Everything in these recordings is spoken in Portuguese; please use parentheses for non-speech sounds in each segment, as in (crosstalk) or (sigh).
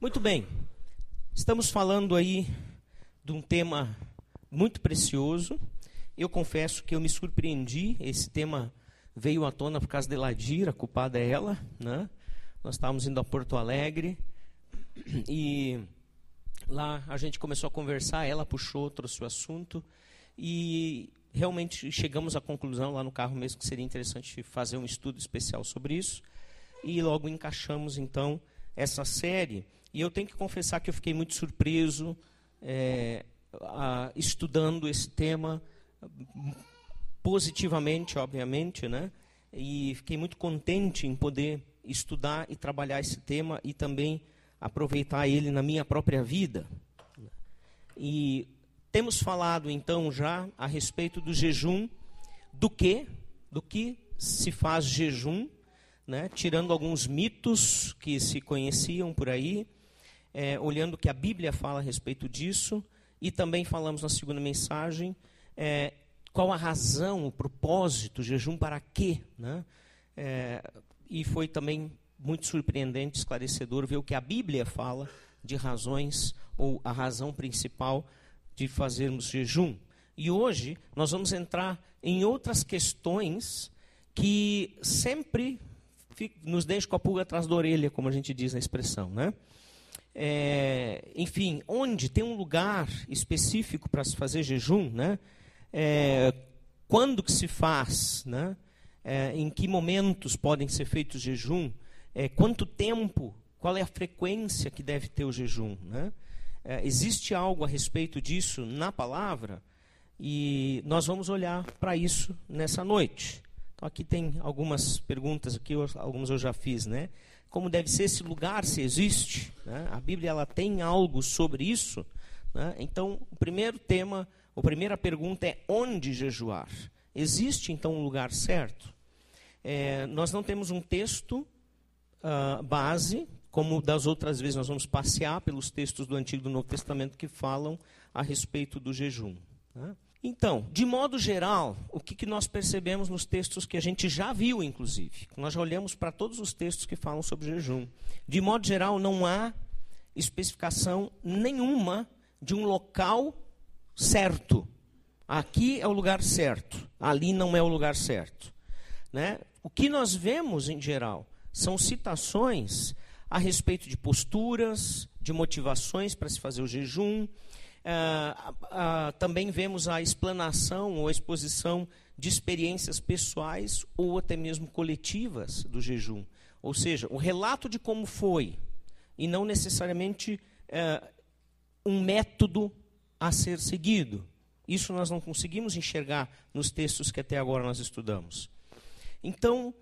Muito bem, estamos falando aí de um tema muito precioso. Eu confesso que eu me surpreendi, esse tema veio à tona por causa de Ladira, culpada é ela. Né? Nós estávamos indo a Porto Alegre e lá a gente começou a conversar, ela puxou, trouxe o assunto e realmente chegamos à conclusão lá no carro mesmo que seria interessante fazer um estudo especial sobre isso e logo encaixamos então essa série e eu tenho que confessar que eu fiquei muito surpreso é, a, estudando esse tema positivamente, obviamente, né? E fiquei muito contente em poder estudar e trabalhar esse tema e também aproveitar ele na minha própria vida. E temos falado então já a respeito do jejum, do que, do que se faz jejum, né? Tirando alguns mitos que se conheciam por aí é, olhando o que a Bíblia fala a respeito disso, e também falamos na segunda mensagem é, qual a razão, o propósito, o jejum para quê. Né? É, e foi também muito surpreendente, esclarecedor ver o que a Bíblia fala de razões, ou a razão principal de fazermos jejum. E hoje nós vamos entrar em outras questões que sempre nos deixam com a pulga atrás da orelha, como a gente diz na expressão, né? É, enfim, onde tem um lugar específico para se fazer jejum, né? É, quando que se faz, né? É, em que momentos podem ser feitos jejum, é, quanto tempo, qual é a frequência que deve ter o jejum, né? É, existe algo a respeito disso na palavra e nós vamos olhar para isso nessa noite. Então aqui tem algumas perguntas aqui, algumas eu já fiz, né? Como deve ser esse lugar, se existe. Né? A Bíblia ela tem algo sobre isso. Né? Então, o primeiro tema, a primeira pergunta é onde jejuar? Existe então um lugar certo? É, nós não temos um texto uh, base, como das outras vezes nós vamos passear pelos textos do Antigo e do Novo Testamento que falam a respeito do jejum. Né? Então, de modo geral, o que, que nós percebemos nos textos que a gente já viu, inclusive? Nós já olhamos para todos os textos que falam sobre jejum. De modo geral, não há especificação nenhuma de um local certo. Aqui é o lugar certo, ali não é o lugar certo. Né? O que nós vemos, em geral, são citações a respeito de posturas, de motivações para se fazer o jejum, ah, ah, também vemos a explanação ou a exposição de experiências pessoais ou até mesmo coletivas do jejum. Ou seja, o relato de como foi, e não necessariamente eh, um método a ser seguido. Isso nós não conseguimos enxergar nos textos que até agora nós estudamos. Então,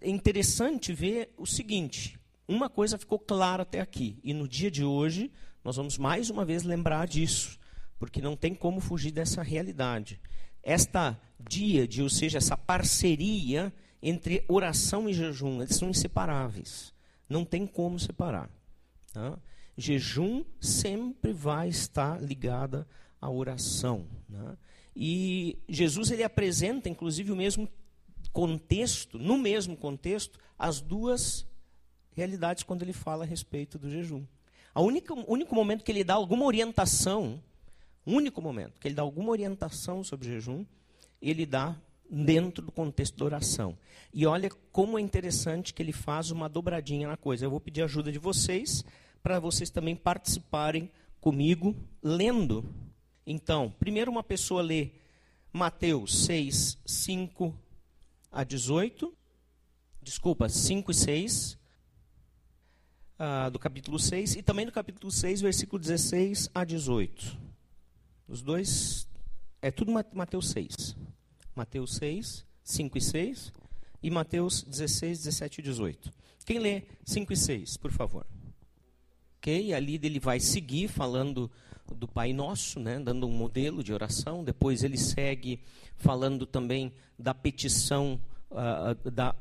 é interessante ver o seguinte: uma coisa ficou clara até aqui, e no dia de hoje nós vamos mais uma vez lembrar disso, porque não tem como fugir dessa realidade. Esta díade, ou seja, essa parceria entre oração e jejum, eles são inseparáveis. Não tem como separar. Tá? Jejum sempre vai estar ligada à oração. Né? E Jesus ele apresenta, inclusive, o mesmo contexto, no mesmo contexto, as duas realidades quando ele fala a respeito do jejum. O único, único momento que ele dá alguma orientação, único momento que ele dá alguma orientação sobre jejum, ele dá dentro do contexto da oração. E olha como é interessante que ele faz uma dobradinha na coisa. Eu vou pedir ajuda de vocês para vocês também participarem comigo lendo. Então, primeiro uma pessoa lê Mateus 6, 5 a 18. Desculpa, 5 e 6 ah, do capítulo 6 e também do capítulo 6, versículo 16 a 18. Os dois, é tudo Mateus 6. Mateus 6, 5 e 6 e Mateus 16, 17 e 18. Quem lê 5 e 6, por favor? Ok, ali ele vai seguir falando do Pai Nosso, né, dando um modelo de oração. Depois ele segue falando também da petição uh, da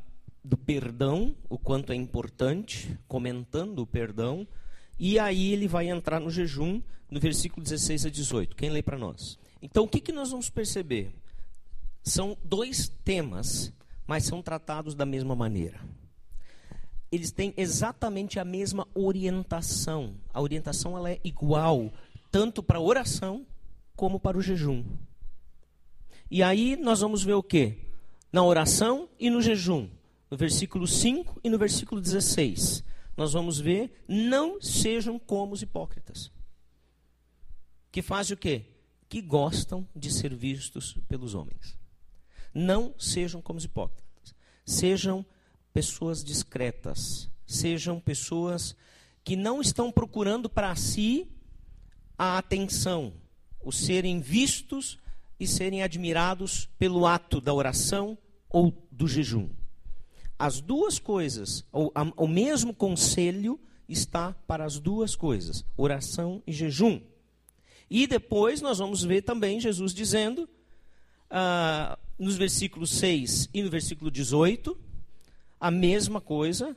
do perdão, o quanto é importante, comentando o perdão, e aí ele vai entrar no jejum, no versículo 16 a 18. Quem lê para nós? Então, o que, que nós vamos perceber? São dois temas, mas são tratados da mesma maneira. eles têm exatamente a mesma orientação. A orientação ela é igual, tanto para a oração como para o jejum. E aí nós vamos ver o quê? Na oração e no jejum. No versículo 5 e no versículo 16. Nós vamos ver, não sejam como os hipócritas. Que fazem o quê? Que gostam de ser vistos pelos homens. Não sejam como os hipócritas. Sejam pessoas discretas, sejam pessoas que não estão procurando para si a atenção, o serem vistos e serem admirados pelo ato da oração ou do jejum. As duas coisas, ou a, o mesmo conselho está para as duas coisas, oração e jejum. E depois nós vamos ver também Jesus dizendo, ah, nos versículos 6 e no versículo 18, a mesma coisa.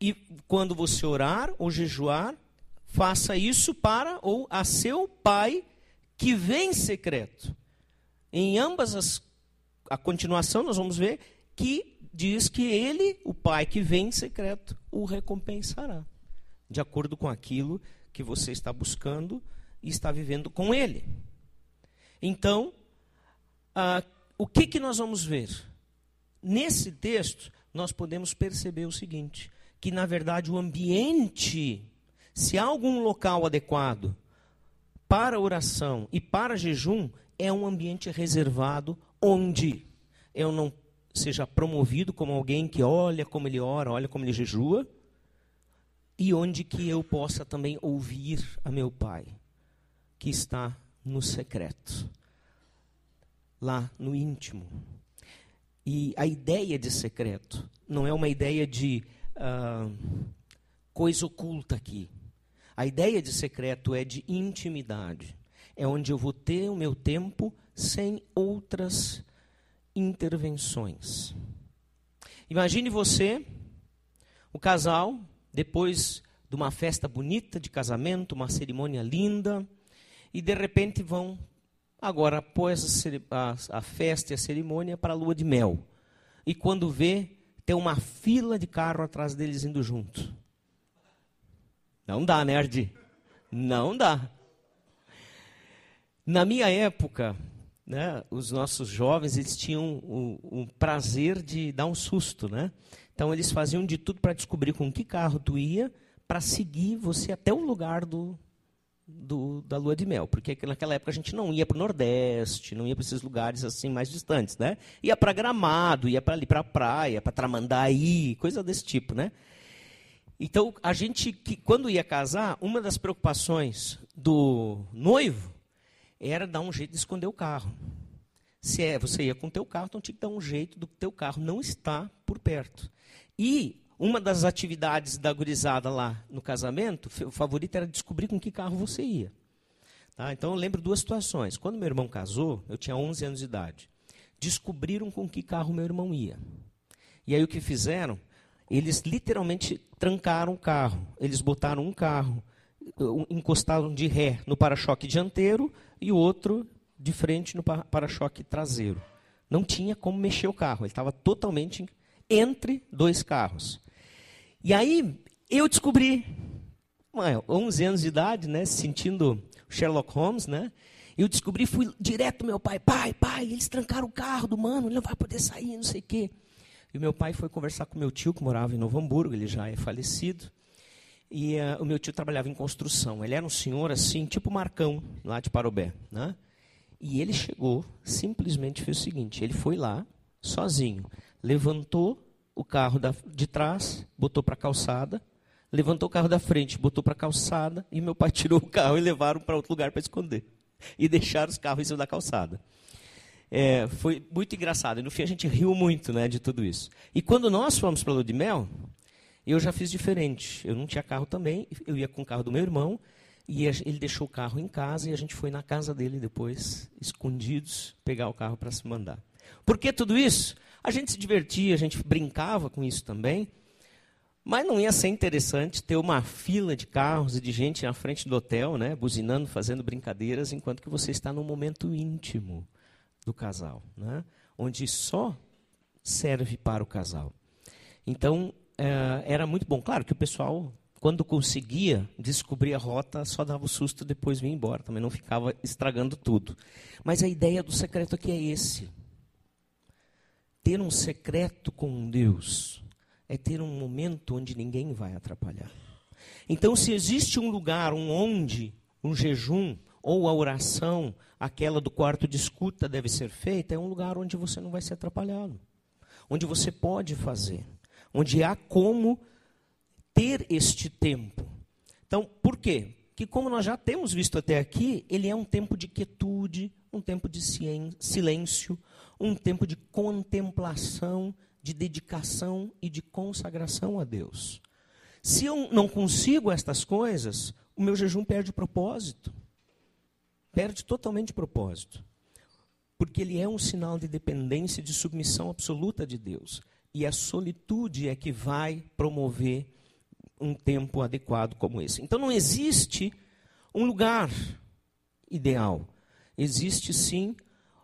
E quando você orar ou jejuar, faça isso para ou a seu pai que vem em secreto. Em ambas as a continuação nós vamos ver que diz que ele, o pai que vem em secreto, o recompensará, de acordo com aquilo que você está buscando e está vivendo com ele. Então, ah, o que, que nós vamos ver? Nesse texto, nós podemos perceber o seguinte: que na verdade o ambiente, se há algum local adequado para oração e para jejum, é um ambiente reservado onde eu não seja promovido como alguém que olha como ele ora, olha como ele jejua, e onde que eu possa também ouvir a meu Pai, que está no secreto, lá no íntimo. E a ideia de secreto não é uma ideia de uh, coisa oculta aqui. A ideia de secreto é de intimidade. É onde eu vou ter o meu tempo sem outras intervenções. Imagine você, o casal, depois de uma festa bonita de casamento, uma cerimônia linda, e de repente vão Agora, após a, a, a festa e a cerimônia, para a lua de mel. E quando vê, tem uma fila de carro atrás deles indo junto. Não dá, nerd. Não dá. Na minha época, né, os nossos jovens eles tinham o, o, prazer de dar um susto, né? Então eles faziam de tudo para descobrir com que carro tu ia, para seguir você até o lugar do, do, da lua de mel, porque naquela época a gente não ia para o Nordeste, não ia para esses lugares assim mais distantes, né? Ia para Gramado, ia para ali para a praia, para Tramandaí, coisa desse tipo, né? Então a gente que quando ia casar, uma das preocupações do noivo era dar um jeito de esconder o carro. Se é, você ia com o teu carro, então tinha que dar um jeito do teu carro não estar por perto. E uma das atividades da gurizada lá no casamento, o favorito era descobrir com que carro você ia. Tá? Então eu lembro duas situações. Quando meu irmão casou, eu tinha 11 anos de idade. Descobriram com que carro meu irmão ia. E aí o que fizeram? Eles literalmente trancaram o carro. Eles botaram um carro, encostaram de ré no para-choque dianteiro e o outro de frente no para-choque traseiro. Não tinha como mexer o carro, ele estava totalmente entre dois carros. E aí eu descobri, 11 anos de idade, né, sentindo Sherlock Holmes, né? Eu descobri, fui direto meu pai, pai, pai, eles trancaram o carro do mano, ele não vai poder sair, não sei o quê. E meu pai foi conversar com meu tio, que morava em Novo Hamburgo, ele já é falecido. E uh, o meu tio trabalhava em construção. Ele era um senhor assim, tipo Marcão, lá de Parobé. Né? E ele chegou, simplesmente fez o seguinte: ele foi lá, sozinho, levantou o carro da, de trás, botou para a calçada, levantou o carro da frente, botou para a calçada, e meu pai (laughs) tirou o carro e levaram para outro lugar para esconder. E deixaram os carros em cima da calçada. É, foi muito engraçado. E no fim a gente riu muito né, de tudo isso. E quando nós fomos para a Lua de Mel, eu já fiz diferente. Eu não tinha carro também, eu ia com o carro do meu irmão, e ele deixou o carro em casa e a gente foi na casa dele depois, escondidos, pegar o carro para se mandar. Por que tudo isso? A gente se divertia, a gente brincava com isso também. Mas não ia ser interessante ter uma fila de carros e de gente na frente do hotel, né, buzinando, fazendo brincadeiras, enquanto que você está num momento íntimo do casal, né, onde só serve para o casal. Então, é, era muito bom. Claro que o pessoal, quando conseguia descobrir a rota, só dava o susto depois vinha embora. Também não ficava estragando tudo. Mas a ideia do secreto aqui é esse. Ter um secreto com Deus é ter um momento onde ninguém vai atrapalhar. Então, se existe um lugar um onde um jejum ou a oração, aquela do quarto de escuta, deve ser feita, é um lugar onde você não vai ser atrapalhado, onde você pode fazer, onde há como ter este tempo. Então, por quê? Que, como nós já temos visto até aqui, ele é um tempo de quietude, um tempo de silêncio, um tempo de contemplação, de dedicação e de consagração a Deus. Se eu não consigo estas coisas, o meu jejum perde propósito. Perde totalmente propósito. Porque ele é um sinal de dependência, de submissão absoluta de Deus. E a solitude é que vai promover um tempo adequado como esse. Então não existe um lugar ideal. Existe sim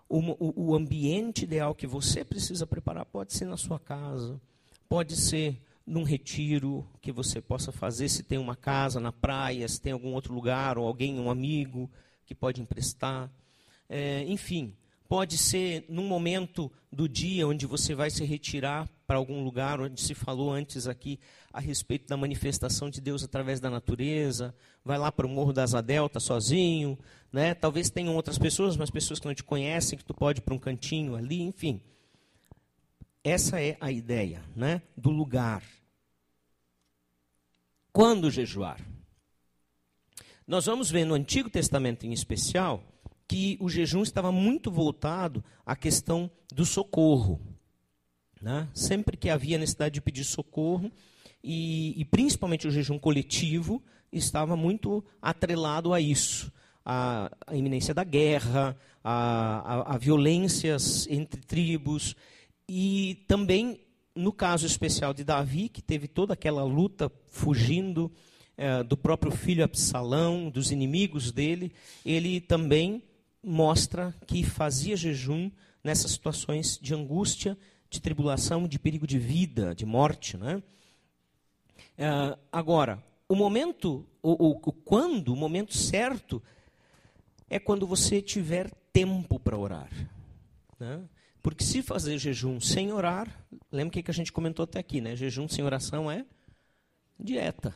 o, o, ambiente ideal que você precisa preparar. Pode ser na sua casa, pode ser num retiro que você possa fazer, se tem uma casa na praia, se tem algum outro lugar, ou alguém, um amigo que pode emprestar. É, enfim, pode ser num momento do dia onde você vai se retirar para algum lugar, onde se falou antes aqui a respeito da manifestação de Deus através da natureza, vai lá para o Morro da Asa sozinho, né? talvez tenham outras pessoas, mas pessoas que não te conhecem, que tu pode ir para um cantinho ali, enfim. Essa é a ideia né, do lugar. Quando jejuar? Nós vamos ver no Antigo Testamento em especial que o jejum estava muito voltado à questão do socorro. Né? Sempre que havia necessidade de pedir socorro, e, e principalmente o jejum coletivo, estava muito atrelado a isso. A, a iminência da guerra, a, a, a violências entre tribos, e também, no caso especial de Davi, que teve toda aquela luta fugindo é, do próprio filho Absalão, dos inimigos dele, ele também mostra que fazia jejum nessas situações de angústia, de tribulação, de perigo de vida, de morte. Né? É, agora, o momento, o, o, o quando, o momento certo, é quando você tiver tempo para orar. Né? Porque se fazer jejum sem orar, lembra o que a gente comentou até aqui, né? Jejum sem oração é dieta.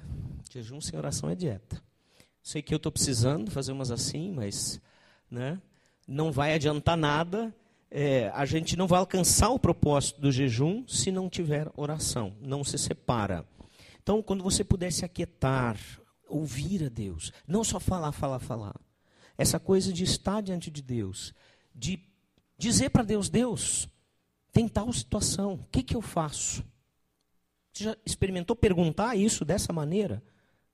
Jejum sem oração é dieta. Sei que eu estou precisando fazer umas assim, mas né, não vai adiantar nada. É, a gente não vai alcançar o propósito do jejum se não tiver oração. Não se separa. Então, quando você puder se aquietar, ouvir a Deus, não só falar, falar, falar. Essa coisa de estar diante de Deus, de dizer para Deus: Deus, tem tal situação, o que, que eu faço? Você já experimentou perguntar isso dessa maneira?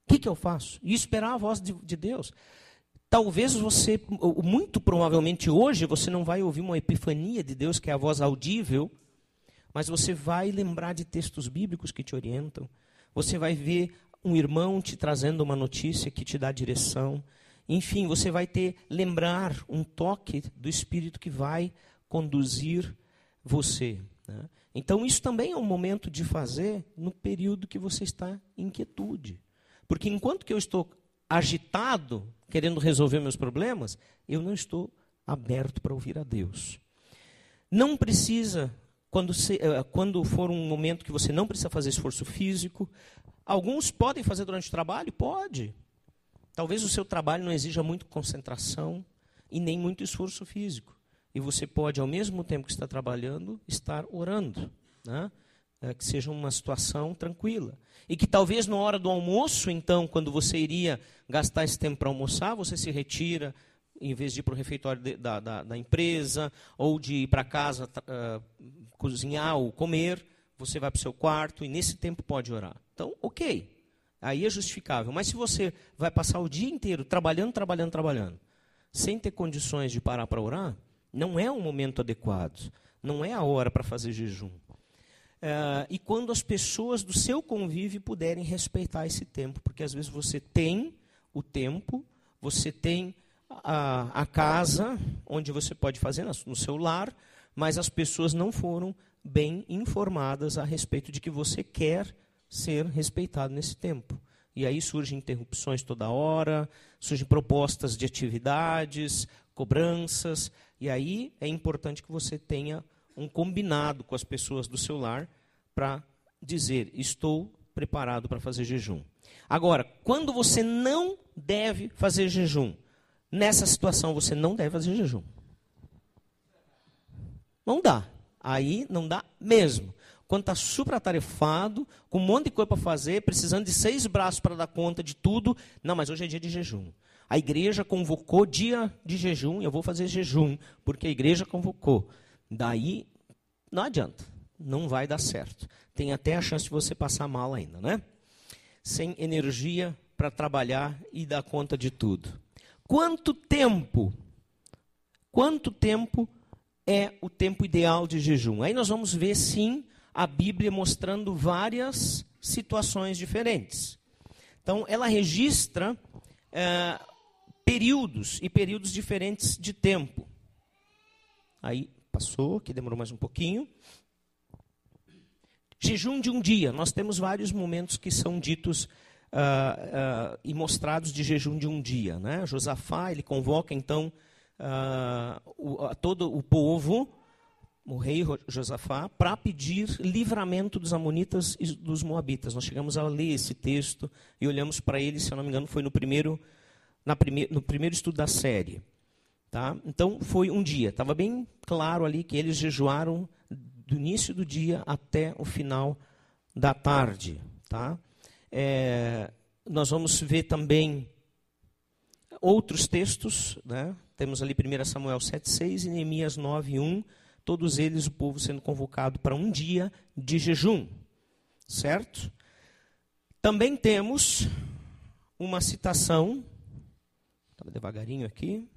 O que, que eu faço? E esperar a voz de, de Deus. Talvez você, muito provavelmente hoje, você não vai ouvir uma epifania de Deus, que é a voz audível, mas você vai lembrar de textos bíblicos que te orientam. Você vai ver um irmão te trazendo uma notícia que te dá direção. Enfim, você vai ter lembrar um toque do Espírito que vai conduzir você. Né? Então, isso também é um momento de fazer no período que você está em quietude. Porque enquanto que eu estou agitado, querendo resolver meus problemas, eu não estou aberto para ouvir a Deus. Não precisa, quando, se, eh, quando for um momento que você não precisa fazer esforço físico, alguns podem fazer durante o trabalho? Pode. Talvez o seu trabalho não exija muito concentração e nem muito esforço físico. E você pode, ao mesmo tempo que está trabalhando, estar orando. Né? É, que seja uma situação tranquila. E que talvez na hora do almoço, então, quando você iria gastar esse tempo para almoçar, você se retira, em vez de ir para o refeitório de, da, da, da, empresa, ou de ir para casa uh, cozinhar ou comer, você vai para o seu quarto e nesse tempo pode orar. Então, ok. Aí é justificável. Mas se você vai passar o dia inteiro trabalhando, trabalhando, trabalhando, sem ter condições de parar para orar, não é um momento adequado. Não é a hora para fazer jejum. Uh, e quando as pessoas do seu convívio puderem respeitar esse tempo, porque às vezes você tem o tempo, você tem a, a casa onde você pode fazer no seu lar, mas as pessoas não foram bem informadas a respeito de que você quer ser respeitado nesse tempo. E aí surgem interrupções toda hora, surgem propostas de atividades, cobranças, e aí é importante que você tenha um combinado com as pessoas do seu lar para dizer: estou preparado para fazer jejum. Agora, quando você não deve fazer jejum, nessa situação você não deve fazer jejum. Não dá. Aí não dá mesmo quando está supratarefado, com um monte de coisa para fazer, precisando de seis braços para dar conta de tudo. Não, mas hoje é dia de jejum. A igreja convocou dia de jejum, eu vou fazer jejum, porque a igreja convocou. Daí, não adianta, não vai dar certo. Tem até a chance de você passar mal ainda, né? Sem energia para trabalhar e dar conta de tudo. Quanto tempo? Quanto tempo é o tempo ideal de jejum? Aí nós vamos ver, sim, a Bíblia mostrando várias situações diferentes. Então, ela registra é, períodos e períodos diferentes de tempo. Aí passou, que demorou mais um pouquinho. Jejum de um dia. Nós temos vários momentos que são ditos uh, uh, e mostrados de jejum de um dia. Né? Josafá, ele convoca então uh, o, todo o povo o rei Josafá, para pedir livramento dos amonitas e dos moabitas. Nós chegamos a ler esse texto e olhamos para ele, se eu não me engano, foi no primeiro, na prime, no primeiro estudo da série. Tá? Então, foi um dia. Estava bem claro ali que eles jejuaram do início do dia até o final da tarde. Tá? É, nós vamos ver também outros textos. Né? Temos ali 1 Samuel 7,6 e Neemias 9,1 todos eles o povo sendo convocado para um dia de jejum, certo? Também temos uma citação, estava devagarinho aqui.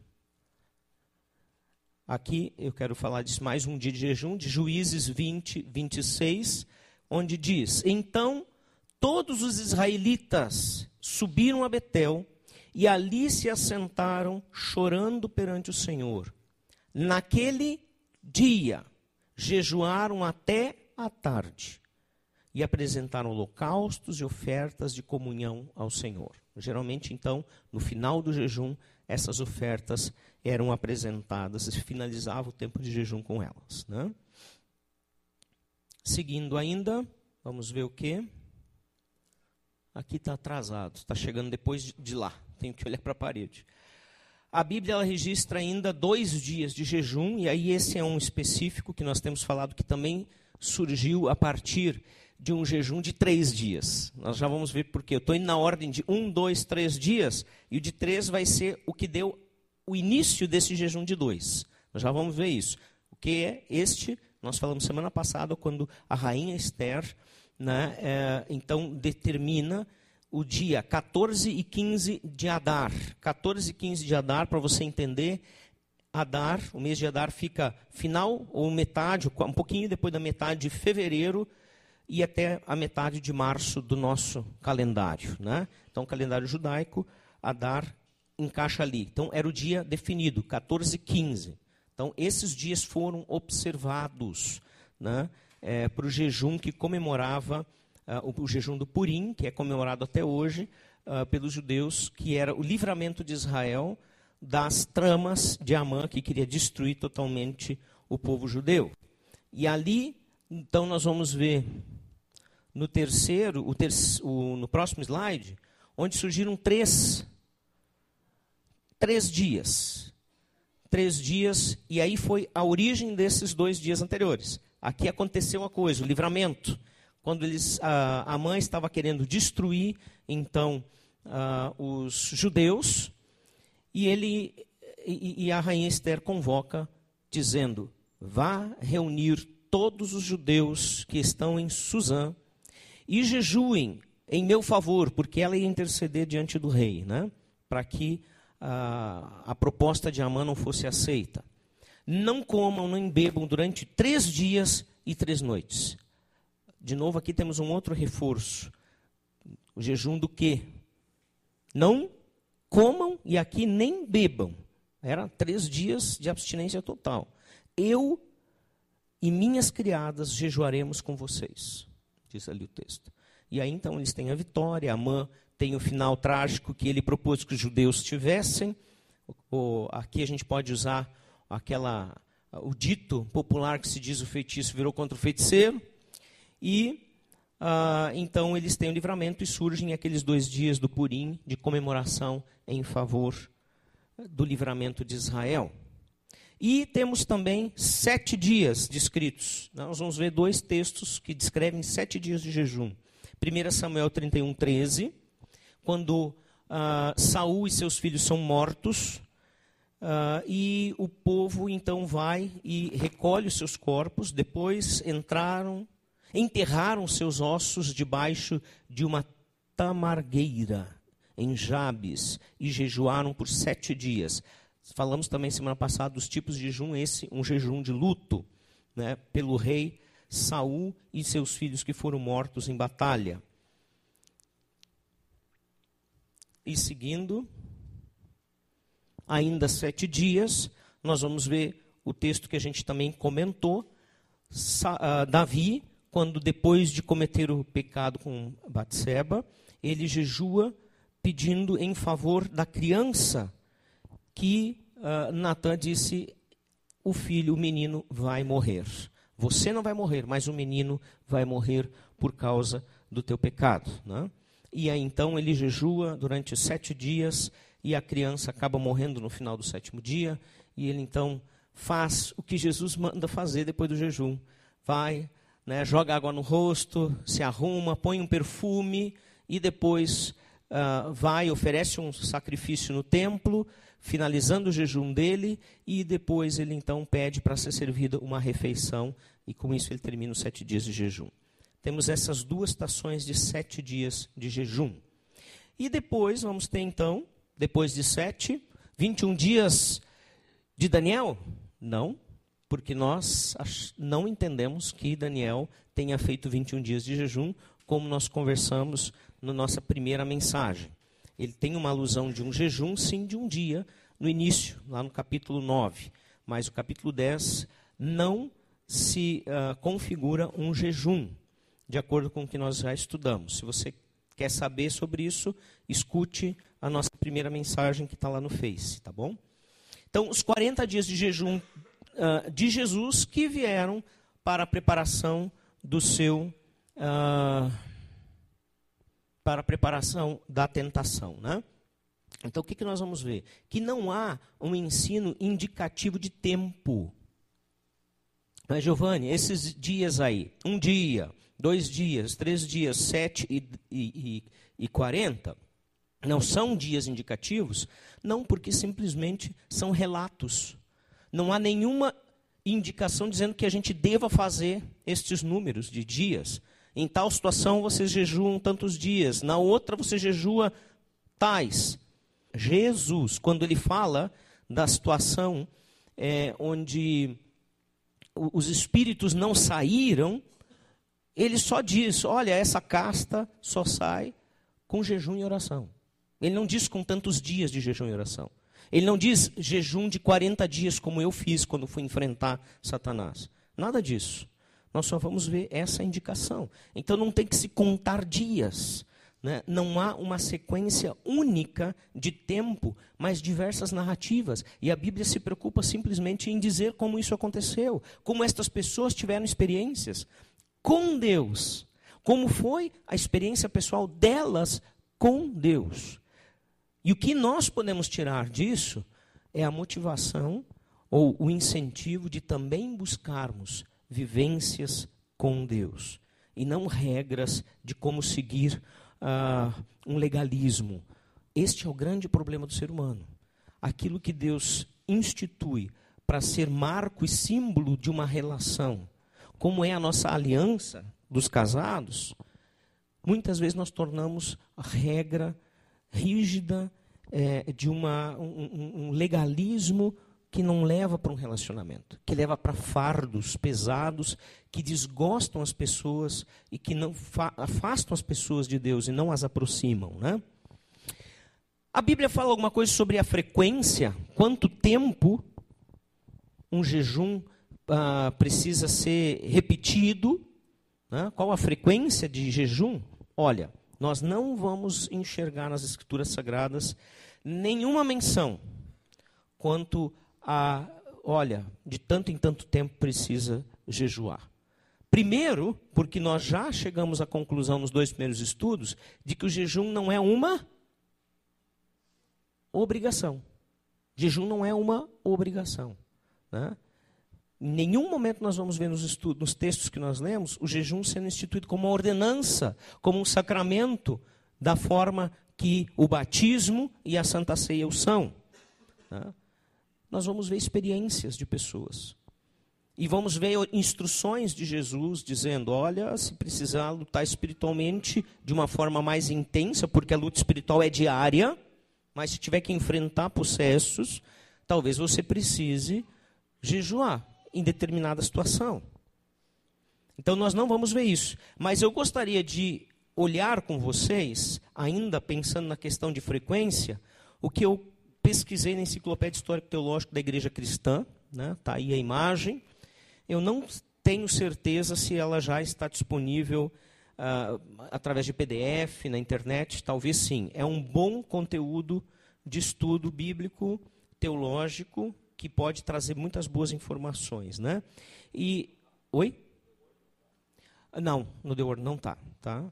Aqui eu quero falar de mais um dia de jejum, de Juízes 20, 26, onde diz: Então todos os israelitas subiram a Betel e ali se assentaram chorando perante o Senhor. Naquele dia, jejuaram até a tarde e apresentaram holocaustos e ofertas de comunhão ao Senhor. Geralmente, então, no final do jejum, essas ofertas eram apresentadas e finalizava o tempo de jejum com elas. Né? Seguindo ainda, vamos ver o que? Aqui está atrasado, está chegando depois de lá, tenho que olhar para a parede. A Bíblia ela registra ainda dois dias de jejum, e aí esse é um específico que nós temos falado que também surgiu a partir de um jejum de três dias. Nós já vamos ver porque eu estou indo na ordem de um, dois, três dias, e o de três vai ser o que deu o início desse jejum de dois. Nós já vamos ver isso. O que é este? Nós falamos semana passada, quando a rainha Esther, né, é, então, determina o dia 14 e 15 de Adar. 14 e 15 de Adar, para você entender, Adar, o mês de Adar fica final ou metade, um pouquinho depois da metade de fevereiro e até a metade de março do nosso calendário. Né? Então, calendário judaico, Adar encaixa ali. Então, era o dia definido, 14 e 15. Então, esses dias foram observados né, é, para o jejum que comemorava uh, o, jejum do Purim, que é comemorado até hoje uh, pelos judeus, que era o livramento de Israel das tramas de Amã, que queria destruir totalmente o povo judeu. E ali, então, nós vamos ver no terceiro, o ter o, no próximo slide, onde surgiram três, três dias. Três dias, e aí foi a origem desses dois dias anteriores. Aqui aconteceu uma coisa, o livramento quando eles, a, a mãe estava querendo destruir, então, os judeus, e, ele, e, e a rainha Esther convoca, dizendo: vá reunir todos os judeus que estão em Suzã e jejuem em meu favor, porque ela ia interceder diante do rei, né? para que a, proposta de Amã não fosse aceita. Não comam nem bebam durante três dias e três noites. De novo, aqui temos um outro reforço. O jejum do quê? Não comam e aqui nem bebam. Era três dias de abstinência total. Eu e minhas criadas jejuaremos com vocês, diz ali o texto. E aí então eles têm a vitória, Amã tem o final trágico que ele propôs que os judeus tivessem. O, aqui a gente pode usar aquela o dito popular que se diz o feitiço virou contra o feiticeiro. E ah, então eles têm o livramento e surgem aqueles dois dias do Purim de comemoração em favor do livramento de Israel. E temos também sete dias descritos. Nós vamos ver dois textos que descrevem sete dias de jejum. 1 Samuel 31, 13, quando ah, Saul e seus filhos são mortos, ah, e o povo então vai e recolhe os seus corpos, depois entraram, enterraram seus ossos debaixo de uma tamargueira em Jabes e jejuaram por sete dias. Falamos também semana passada dos tipos de jejum, esse um jejum de luto, né, pelo rei Saul e seus filhos que foram mortos em batalha. E seguindo, ainda sete dias, nós vamos ver o texto que a gente também comentou. Sa uh, Davi, quando depois de cometer o pecado com Batseba, ele jejua pedindo em favor da criança que uh, Natan disse: o filho, o menino, vai morrer. Você não vai morrer, mas o menino vai morrer por causa do teu pecado. Né? E aí então ele jejua durante sete dias e a criança acaba morrendo no final do sétimo dia. E ele então faz o que Jesus manda fazer depois do jejum: vai, né, joga água no rosto, se arruma, põe um perfume e depois uh, vai, oferece um sacrifício no templo, finalizando o jejum dele, e depois ele então pede para ser servida uma refeição, e com isso ele termina os sete dias de jejum. Temos essas duas estações de sete dias de jejum. E depois vamos ter então, depois de sete, 21 dias de Daniel? Não, porque nós não entendemos que Daniel tenha feito 21 dias de jejum, como nós conversamos na nossa primeira mensagem. Ele tem uma alusão de um jejum, sim, de um dia, no início, lá no capítulo 9. Mas o capítulo 10 não se uh, configura um jejum, de acordo com o que nós já estudamos. Se você quer saber sobre isso, escute a nossa primeira mensagem que está lá no Face, tá bom? Então, os 40 dias de jejum uh, de Jesus que vieram para a preparação do seu. Uh, para a preparação da tentação. Né? Então, o que, que nós vamos ver? Que não há um ensino indicativo de tempo. Mas, Giovanni, esses dias aí, um dia, dois dias, três dias, sete e, e, e quarenta, não são dias indicativos? Não, porque simplesmente são relatos. Não há nenhuma indicação dizendo que a gente deva fazer estes números de dias. Em tal situação vocês jejuam tantos dias, na outra você jejua tais. Jesus, quando ele fala da situação é, onde os espíritos não saíram, ele só diz: olha, essa casta só sai com jejum e oração. Ele não diz com tantos dias de jejum e oração. Ele não diz jejum de 40 dias, como eu fiz quando fui enfrentar Satanás. Nada disso. Nós só vamos ver essa indicação. Então não tem que se contar dias. Né? Não há uma sequência única de tempo, mas diversas narrativas. E a Bíblia se preocupa simplesmente em dizer como isso aconteceu, como estas pessoas tiveram experiências com Deus, como foi a experiência pessoal delas com Deus. E o que nós podemos tirar disso é a motivação ou o incentivo de também buscarmos vivências com Deus e não regras de como seguir uh, um legalismo. Este é o grande problema do ser humano. Aquilo que Deus institui para ser marco e símbolo de uma relação, como é a nossa aliança dos casados, muitas vezes nós tornamos a regra rígida é, de uma, um, um legalismo que não leva para um relacionamento, que leva para fardos pesados, que desgostam as pessoas e que não afastam as pessoas de Deus e não as aproximam, né? A Bíblia fala alguma coisa sobre a frequência, quanto tempo um jejum ah, precisa ser repetido, né? qual a frequência de jejum? olha, nós não vamos enxergar nas Escrituras Sagradas nenhuma menção quanto a, olha, de tanto em tanto tempo precisa jejuar. Primeiro, porque nós já chegamos à conclusão nos dois primeiros estudos de que o jejum não é uma obrigação. Jejum não é uma obrigação. Né? Em nenhum momento nós vamos ver nos, estudos, nos textos que nós lemos o jejum sendo instituído como uma ordenança, como um sacramento, da forma que o batismo e a Santa Ceia o são. Né? Nós vamos ver experiências de pessoas. E vamos ver instruções de Jesus dizendo: olha, se precisar lutar espiritualmente de uma forma mais intensa, porque a luta espiritual é diária, mas se tiver que enfrentar processos, talvez você precise jejuar em determinada situação. Então nós não vamos ver isso. Mas eu gostaria de olhar com vocês, ainda pensando na questão de frequência, o que eu pesquisei na Enciclopédia Histórico Teológica da Igreja Cristã, né? Tá aí a imagem. Eu não tenho certeza se ela já está disponível uh, através de PDF na internet, talvez sim. É um bom conteúdo de estudo bíblico, teológico, que pode trazer muitas boas informações, né? E oi? Não, no The Word não está, tá?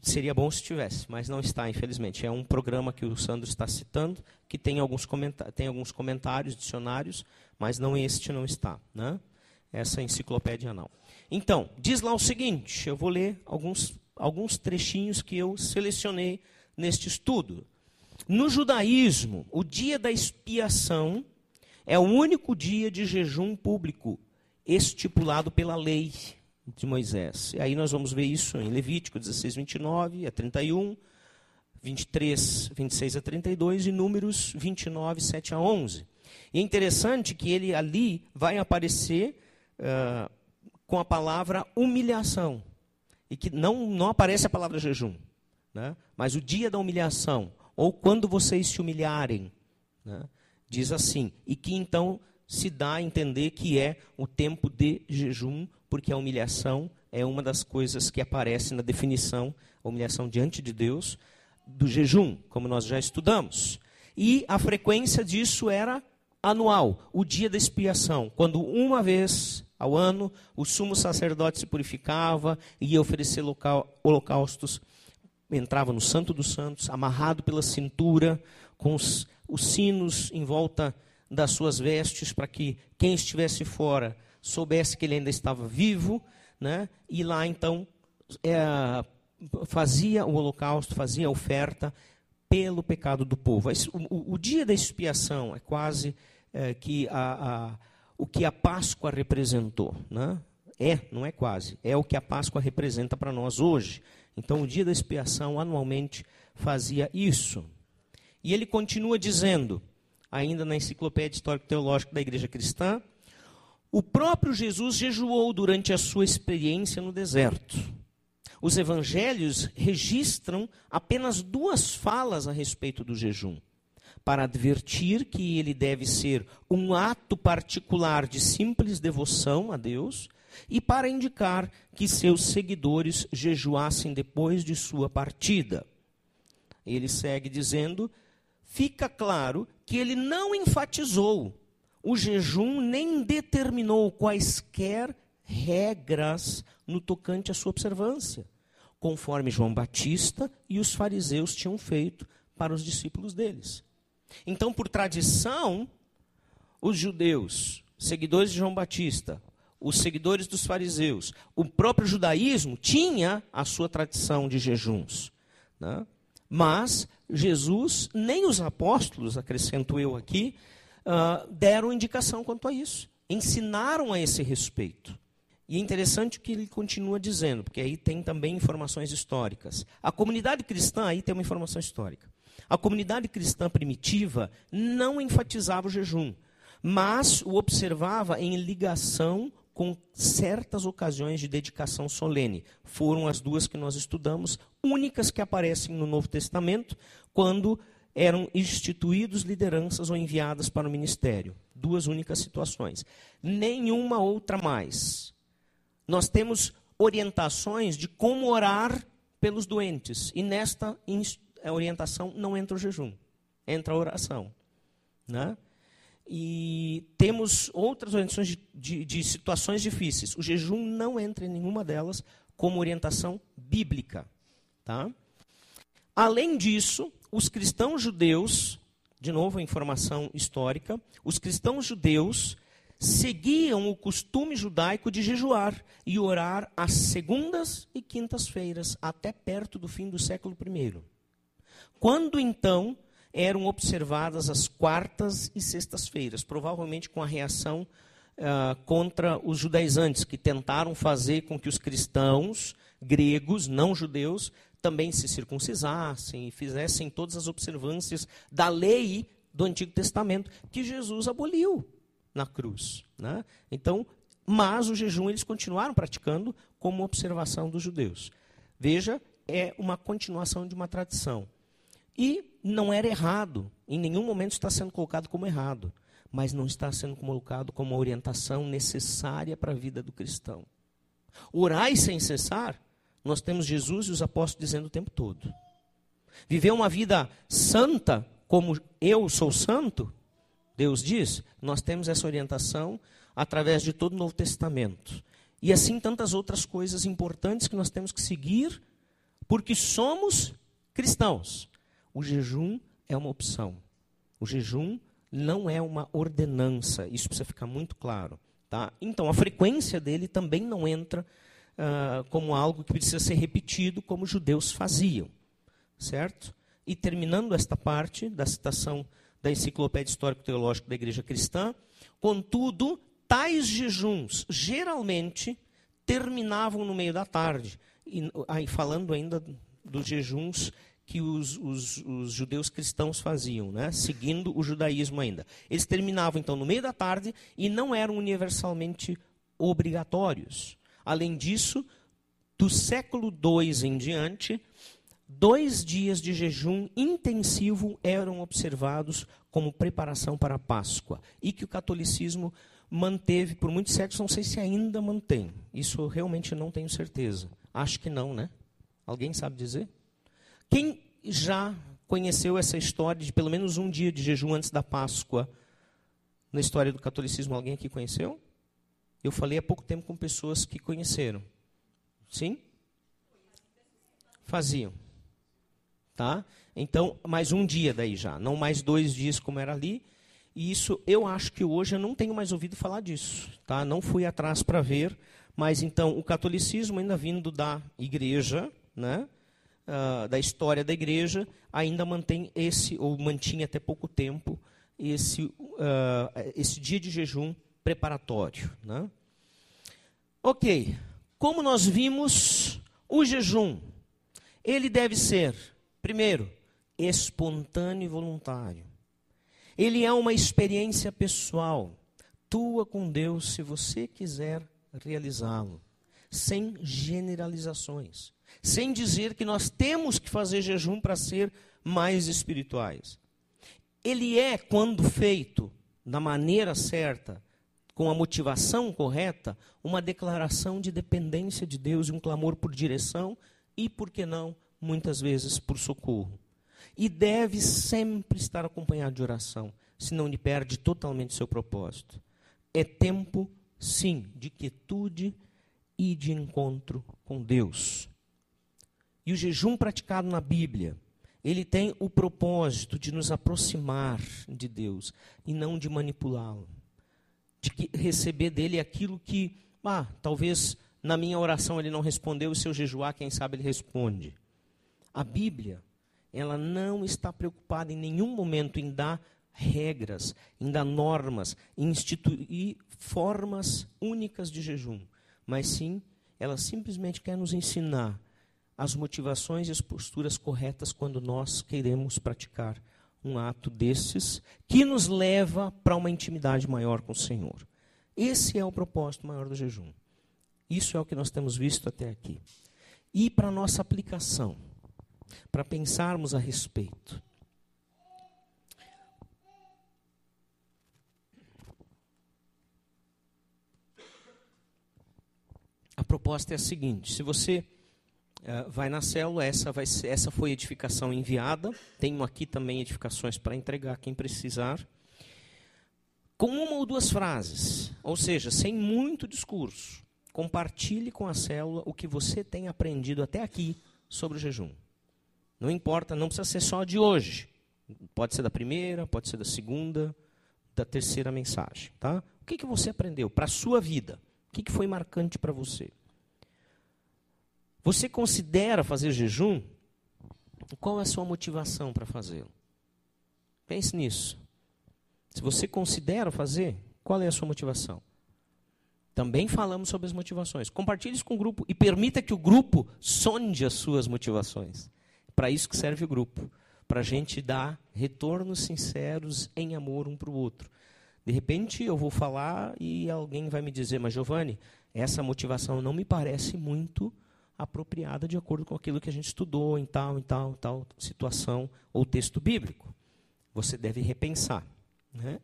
Seria bom se tivesse, mas não está, infelizmente. É um programa que o Sandro está citando, que tem alguns, tem alguns comentários, dicionários, mas não este não está, né? Essa enciclopédia não. Então, diz lá o seguinte, eu vou ler alguns, alguns trechinhos que eu selecionei neste estudo. No judaísmo, o dia da expiação é o único dia de jejum público estipulado pela lei de Moisés. E aí nós vamos ver isso em Levítico 16, 29 a 31, 23, 26 a 32 e Números 29, 7 a 11. E é interessante que ele ali vai aparecer uh, com a palavra humilhação. E que não, não aparece a palavra jejum. Né? Mas o dia da humilhação, ou quando vocês se humilharem. Né? Diz assim, e que então se dá a entender que é o tempo de jejum, porque a humilhação é uma das coisas que aparece na definição, a humilhação diante de Deus, do jejum, como nós já estudamos. E a frequência disso era anual, o dia da expiação, quando uma vez ao ano o sumo sacerdote se purificava e ia oferecer local, holocaustos, entrava no Santo dos Santos, amarrado pela cintura, com os os sinos em volta das suas vestes, para que quem estivesse fora soubesse que ele ainda estava vivo, né? e lá então é, fazia o holocausto, fazia a oferta pelo pecado do povo. O, o, dia da expiação é quase é, que a, a, o que a Páscoa representou. Né? É, não é quase, é o que a Páscoa representa para nós hoje. Então, o dia da expiação anualmente fazia isso. E ele continua dizendo, ainda na Enciclopédia Histórico Teológica da Igreja Cristã, o próprio Jesus jejuou durante a sua experiência no deserto. Os evangelhos registram apenas duas falas a respeito do jejum, para advertir que ele deve ser um ato particular de simples devoção a Deus e para indicar que seus seguidores jejuassem depois de sua partida. Ele segue dizendo fica claro que ele não enfatizou o jejum nem determinou quaisquer regras no tocante à sua observância, conforme João Batista e os fariseus tinham feito para os discípulos deles. Então, por tradição, os judeus, seguidores de João Batista, os seguidores dos fariseus, o próprio judaísmo tinha a sua tradição de jejuns. Né? Mas Jesus, nem os apóstolos, acrescento eu aqui, uh, deram indicação quanto a isso. Ensinaram a esse respeito. E é interessante o que ele continua dizendo, porque aí tem também informações históricas. A comunidade cristã, aí tem uma informação histórica. A comunidade cristã primitiva não enfatizava o jejum, mas o observava em ligação com certas ocasiões de dedicação solene. Foram as duas que nós estudamos, únicas que aparecem no Novo Testamento, quando eram instituídos lideranças ou enviadas para o ministério. Duas únicas situações. Nenhuma outra mais. Nós temos orientações de como orar pelos doentes. E nesta orientação não entra o jejum, entra a oração. Né? E temos outras orientações de, de, de situações difíceis. O jejum não entra em nenhuma delas como orientação bíblica. Tá? Além disso, os cristãos judeus, de novo informação histórica, os cristãos judeus seguiam o costume judaico de jejuar e orar às segundas e quintas-feiras, até perto do fim do século I. Quando então eram observadas as quartas e sextas-feiras, provavelmente com a reação uh, contra os judaizantes, que tentaram fazer com que os cristãos gregos, não judeus, também se circuncisassem e fizessem todas as observâncias da lei do Antigo Testamento que Jesus aboliu na cruz. Né? Então, mas o jejum eles continuaram praticando como observação dos judeus. Veja, é uma continuação de uma tradição. E não era errado, em nenhum momento está sendo colocado como errado, mas não está sendo colocado como uma orientação necessária para a vida do cristão. Orai sem cessar, nós temos Jesus e os apóstolos dizendo o tempo todo. Viver uma vida santa, como eu sou santo, Deus diz, nós temos essa orientação através de todo o Novo Testamento. E assim tantas outras coisas importantes que nós temos que seguir, porque somos cristãos. O jejum é uma opção. O jejum não é uma ordenança. Isso precisa ficar muito claro. Tá? Então, a frequência dele também não entra uh, como algo que precisa ser repetido, como os judeus faziam. Certo? E terminando esta parte da citação da Enciclopédia Histórico-Teológica da Igreja Cristã, contudo, tais jejuns geralmente terminavam no meio da tarde. E aí, falando ainda dos jejuns que os, os, os, judeus cristãos faziam, né? seguindo o judaísmo ainda. Eles terminavam então no meio da tarde e não eram universalmente obrigatórios. Além disso, do século II em diante, dois dias de jejum intensivo eram observados como preparação para a Páscoa e que o catolicismo manteve por muitos séculos, não sei se ainda mantém. Isso eu realmente não tenho certeza. Acho que não, né? Alguém sabe dizer? Quem já conheceu essa história de pelo menos um dia de jejum antes da Páscoa na história do catolicismo? Alguém aqui conheceu? Eu falei há pouco tempo com pessoas que conheceram. Sim? Faziam. Tá? Então, mais um dia daí já, não mais dois dias como era ali. E isso, eu acho que hoje eu não tenho mais ouvido falar disso. Tá? Não fui atrás para ver, mas então o catolicismo ainda vindo da igreja, né? Uh, da história da igreja, ainda mantém esse, ou mantinha até pouco tempo, esse, uh, esse dia de jejum preparatório. Né? Ok, como nós vimos, o jejum, ele deve ser Primeiro, espontâneo e voluntário. Ele é uma experiência pessoal, tua com Deus, se você quiser realizá-lo, sem generalizações, sem dizer que nós temos que fazer jejum para ser mais espirituais. Ele é, quando feito da maneira certa, com a motivação correta, uma declaração de dependência de Deus e um clamor por direção e, por que não, muitas vezes por socorro. E deve sempre estar acompanhado de oração, senão ele perde totalmente seu propósito. É tempo, sim, de quietude e de encontro com Deus. E o jejum praticado na Bíblia, ele tem o propósito de nos aproximar de Deus e não de manipulá-lo. De receber dele aquilo que, ah, talvez na minha oração ele não respondeu, e se eu jejuar, quem sabe ele responde. A Bíblia, ela não está preocupada em nenhum momento em dar regras, em dar normas, em instituir formas únicas de jejum, mas sim, ela simplesmente quer nos ensinar as motivações e as posturas corretas quando nós queremos praticar um ato desses que nos leva para uma intimidade maior com o Senhor. Esse é o propósito maior do jejum. Isso é o que nós temos visto até aqui. E para nossa aplicação, para pensarmos a respeito. A proposta é a seguinte: se você uh, vai na célula, essa, vai ser, essa foi edificação enviada. Tenho aqui também edificações para entregar quem precisar. Com uma ou duas frases, ou seja, sem muito discurso, compartilhe com a célula o que você tem aprendido até aqui sobre o jejum. Não importa, não precisa ser só de hoje. Pode ser da primeira, pode ser da segunda, da terceira mensagem. Tá? O que, que você aprendeu para a sua vida? O que, que foi marcante para você? Você considera fazer jejum? Qual é a sua motivação para fazê-lo? Pense nisso. Se você considera fazer, qual é a sua motivação? Também falamos sobre as motivações. Compartilhe isso com o grupo e permita que o grupo sonde as suas motivações. Para isso que serve o grupo. Para a gente dar retornos sinceros em amor um para o outro. De repente eu vou falar e alguém vai me dizer, mas Giovanni, essa motivação não me parece muito apropriada de acordo com aquilo que a gente estudou em tal, em tal, tal situação ou texto bíblico. Você deve repensar. Né?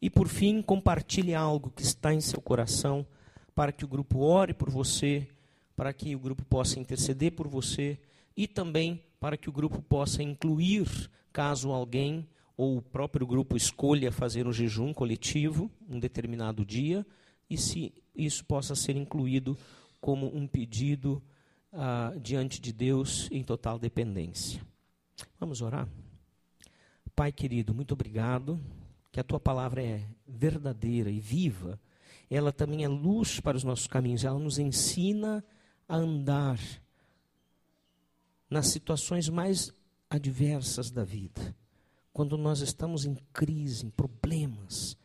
E por fim, compartilhe algo que está em seu coração para que o grupo ore por você, para que o grupo possa interceder por você e também para que o grupo possa incluir, caso alguém ou o próprio grupo escolha fazer um jejum coletivo um determinado dia, e se isso possa ser incluído como um pedido ah, diante de Deus em total dependência. Vamos orar? Pai querido, muito obrigado, que a tua palavra é verdadeira e viva. Ela também é luz para os nossos caminhos, ela nos ensina a andar nas situações mais adversas da vida. Quando nós estamos em crise, em problemas,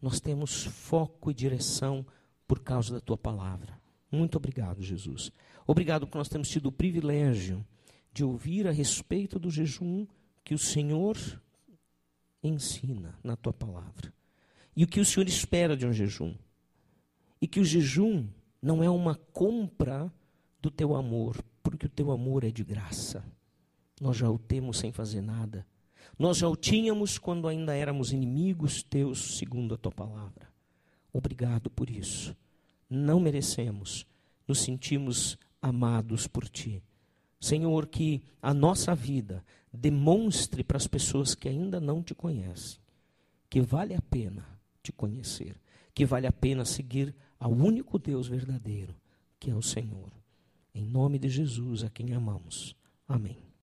nós temos foco e direção por causa da tua palavra. Muito obrigado, Jesus. Obrigado porque nós temos tido o privilégio de ouvir a respeito do jejum que o Senhor ensina na tua palavra. E o que o Senhor espera de um jejum. E que o jejum não é uma compra do teu amor, porque o teu amor é de graça. Nós já o temos sem fazer nada. Nós já o tínhamos quando ainda éramos inimigos teus, segundo a tua palavra. Obrigado por isso. Não merecemos, nos sentimos amados por ti. Senhor, que a nossa vida demonstre para as pessoas que ainda não te conhecem que vale a pena te conhecer, que vale a pena seguir ao único Deus verdadeiro, que é o Senhor. Em nome de Jesus, a quem amamos. Amém.